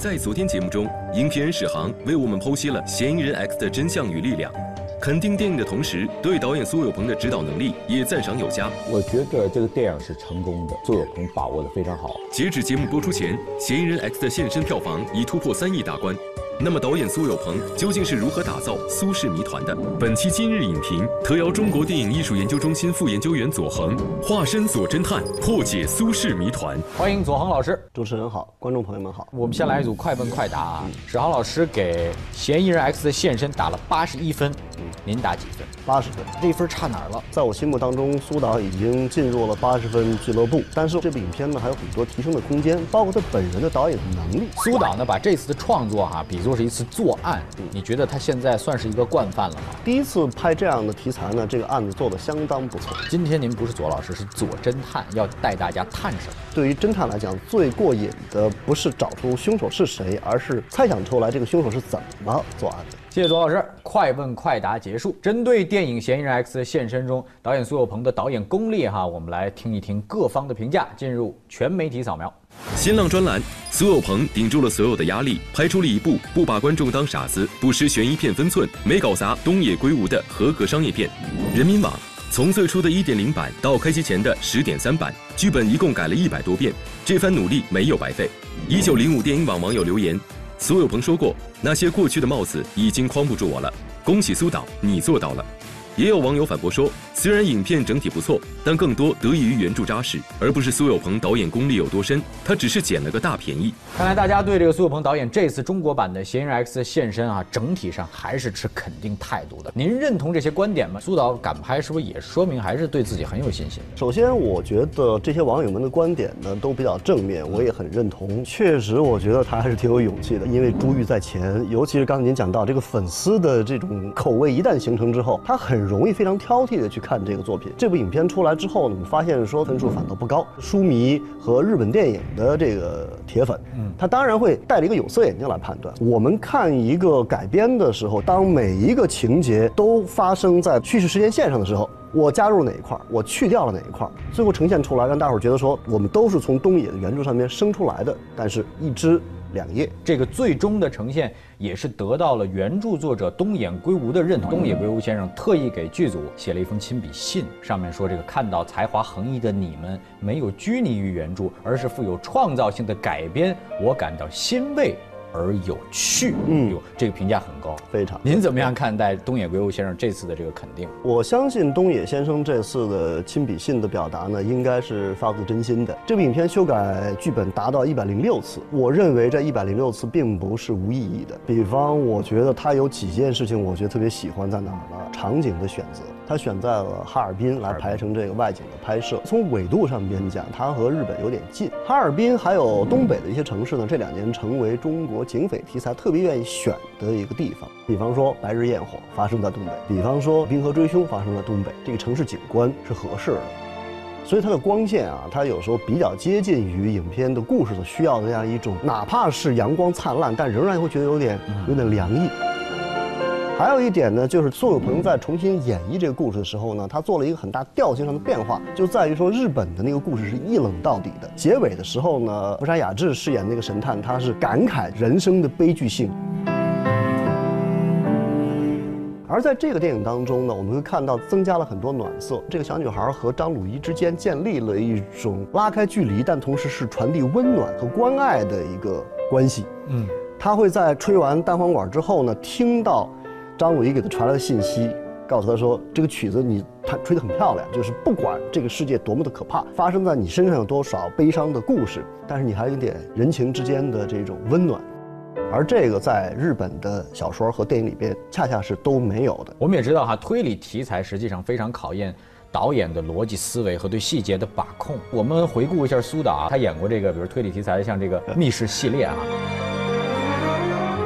在昨天节目中，影评人史航为我们剖析了《嫌疑人 X》的真相与力量，肯定电影的同时，对导演苏有朋的指导能力也赞赏有加。我觉得这个电影是成功的，苏有朋把握的非常好。截止节目播出前，《嫌疑人 X》的现身票房已突破三亿大关。那么，导演苏有朋究竟是如何打造苏氏谜团的？本期今日影评特邀中国电影艺术研究中心副研究员左恒化身左侦探，破解苏氏谜团。欢迎左恒老师，主持人好，观众朋友们好。我们先来一组快问快答啊！史航老师给《嫌疑人 X》的现身打了八十一分，您打几分？八十分，这一分差哪儿了？在我心目当中，苏导已经进入了八十分俱乐部，但是这部影片呢还有很多提升的空间，包括他本人的导演能力。苏导呢把这次的创作哈比作是一次作案，你觉得他现在算是一个惯犯了吗？第一次拍这样的题材呢，这个案子做得相当不错。今天您不是左老师，是左侦探，要带大家探什么？对于侦探来讲，最过瘾的不是找出凶手是谁，而是猜想出来这个凶手是怎么作案的。谢谢左老师，快问快答结束。针对电影《嫌疑人 X》的现身中，导演苏有朋的导演功力哈，我们来听一听各方的评价。进入全媒体扫描。新浪专栏：苏有朋顶住了所有的压力，拍出了一部不把观众当傻子、不失悬疑片分寸、没搞砸东野圭吾的合格商业片。人民网：从最初的一点零版到开机前的十点三版，剧本一共改了一百多遍，这番努力没有白费。一九零五电影网网友留言。苏有朋说过：“那些过去的帽子已经框不住我了。”恭喜苏导，你做到了。也有网友反驳说，虽然影片整体不错，但更多得益于原著扎实，而不是苏有朋导演功力有多深，他只是捡了个大便宜。看来大家对这个苏有朋导演这次中国版的《嫌疑人 X》的现身啊，整体上还是持肯定态度的。您认同这些观点吗？苏导敢拍，是不是也说明还是对自己很有信心？首先，我觉得这些网友们的观点呢都比较正面，我也很认同。确实，我觉得他还是挺有勇气的，因为珠玉在前，尤其是刚才您讲到这个粉丝的这种口味一旦形成之后，他很容易非常挑剔的去看这个作品。这部影片出来之后呢，我们发现说分数反倒不高。书迷和日本电影的这个铁粉，嗯，他当然会戴着一个有色眼镜来判断。我们看一个改编的时候，当每一个情节都发生在叙事时间线上的时候，我加入哪一块儿，我去掉了哪一块儿，最后呈现出来，让大伙儿觉得说我们都是从东野的原著上面生出来的，但是一枝两页。这个最终的呈现也是得到了原著作者东野圭吾的认同。东野圭吾先生特意给剧组写了一封亲笔信，上面说：“这个看到才华横溢的你们没有拘泥于原著，而是富有创造性的改编，我感到欣慰。”而有趣，嗯，有这个评价很高，非常。您怎么样看待东野圭吾先生这次的这个肯定？我相信东野先生这次的亲笔信的表达呢，应该是发自真心的。这部影片修改剧本达到一百零六次，我认为这一百零六次并不是无意义的。比方，我觉得他有几件事情，我觉得特别喜欢在哪儿呢？场景的选择。他选在了哈尔滨来排成这个外景的拍摄。从纬度上边讲，它和日本有点近。哈尔滨还有东北的一些城市呢，这两年成为中国警匪题材特别愿意选的一个地方。比方说《白日焰火》发生在东北，比方说《冰河追凶》发生在东北，这个城市景观是合适的。所以它的光线啊，它有时候比较接近于影片的故事所需要的那样一种，哪怕是阳光灿烂，但仍然会觉得有点有点凉意。还有一点呢，就是苏有朋在重新演绎这个故事的时候呢，他做了一个很大调性上的变化，就在于说日本的那个故事是一冷到底的。结尾的时候呢，福山雅治饰演那个神探，他是感慨人生的悲剧性。而在这个电影当中呢，我们会看到增加了很多暖色。这个小女孩和张鲁一之间建立了一种拉开距离，但同时是传递温暖和关爱的一个关系。嗯，他会在吹完单簧管之后呢，听到。张鲁一给他传来的信息，告诉他说：“这个曲子你弹吹得很漂亮，就是不管这个世界多么的可怕，发生在你身上有多少悲伤的故事，但是你还有一点人情之间的这种温暖，而这个在日本的小说和电影里边恰恰是都没有的。我们也知道哈，推理题材实际上非常考验导演的逻辑思维和对细节的把控。我们回顾一下苏导啊，他演过这个，比如推理题材的，像这个密室系列啊。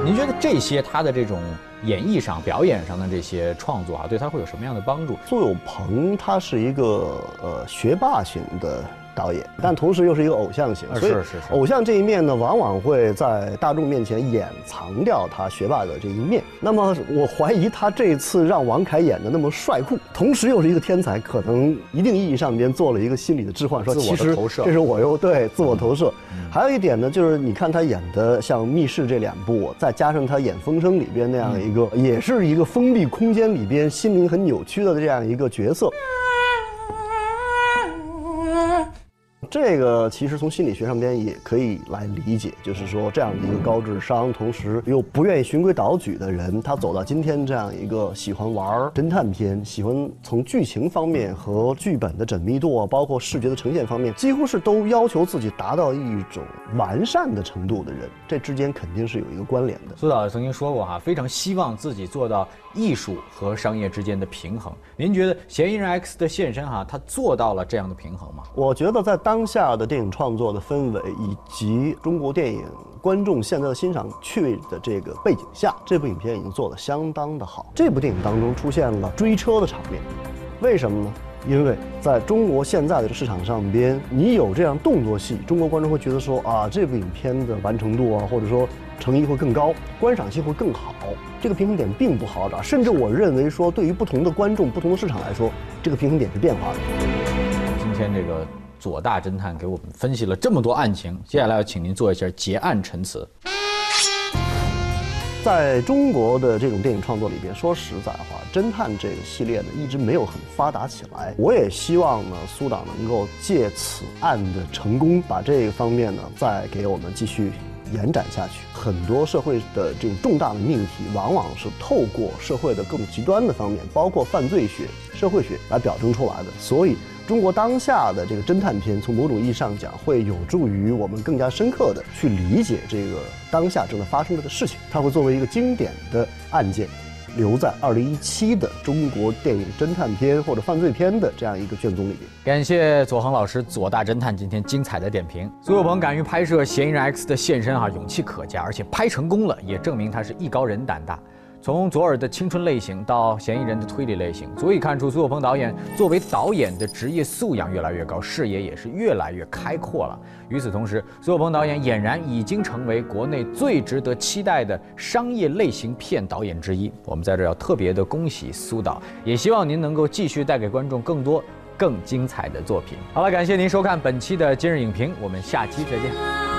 您觉得这些他的这种演绎上、表演上的这些创作啊，对他会有什么样的帮助？苏有朋他是一个呃学霸型的导演，但同时又是一个偶像型，所以是是是偶像这一面呢，往往会在大众面前掩藏掉他学霸的这一面。那么我怀疑他这一次让王凯演的那么帅酷，同时又是一个天才，可能一定意义上边做了一个心理的置换，说其实投射这是我又对自我投射。还有一点呢，就是你看他演的像《密室》这两部，再加上他演《风声》里边那样一个，也是一个封闭空间里边心灵很扭曲的这样一个角色。这个其实从心理学上边也可以来理解，就是说这样的一个高智商，同时又不愿意循规蹈矩的人，他走到今天这样一个喜欢玩侦探片，喜欢从剧情方面和剧本的缜密度啊，包括视觉的呈现方面，几乎是都要求自己达到一种完善的程度的人，这之间肯定是有一个关联的。苏导曾经说过哈，非常希望自己做到艺术和商业之间的平衡。您觉得《嫌疑人 X 的现身》哈，他做到了这样的平衡吗？我觉得在当下的电影创作的氛围以及中国电影观众现在的欣赏趣味的这个背景下，这部影片已经做得相当的好。这部电影当中出现了追车的场面，为什么呢？因为在中国现在的市场上边，你有这样动作戏，中国观众会觉得说啊，这部影片的完成度啊，或者说诚意会更高，观赏性会更好。这个平衡点并不好找，甚至我认为说，对于不同的观众、不同的市场来说，这个平衡点是变化的。今天这个左大侦探给我们分析了这么多案情，接下来要请您做一下结案陈词。在中国的这种电影创作里边，说实在话，侦探这个系列呢一直没有很发达起来。我也希望呢，苏导能够借此案的成功，把这个方面呢再给我们继续延展下去。很多社会的这种重大的命题，往往是透过社会的更极端的方面，包括犯罪学、社会学来表征出来的。所以，中国当下的这个侦探片，从某种意义上讲，会有助于我们更加深刻的去理解这个当下正在发生着的事情。它会作为一个经典的案件，留在二零一七的中国电影侦探片或者犯罪片的这样一个卷宗里边。感谢左恒老师、左大侦探今天精彩的点评。苏有朋敢于拍摄《嫌疑人 X 的现身》啊，勇气可嘉，而且拍成功了，也证明他是艺高人胆大。从左耳的青春类型到嫌疑人的推理类型，足以看出苏有朋导演作为导演的职业素养越来越高，视野也是越来越开阔了。与此同时，苏有朋导演俨然已经成为国内最值得期待的商业类型片导演之一。我们在这要特别的恭喜苏导，也希望您能够继续带给观众更多更精彩的作品。好了，感谢您收看本期的今日影评，我们下期再见。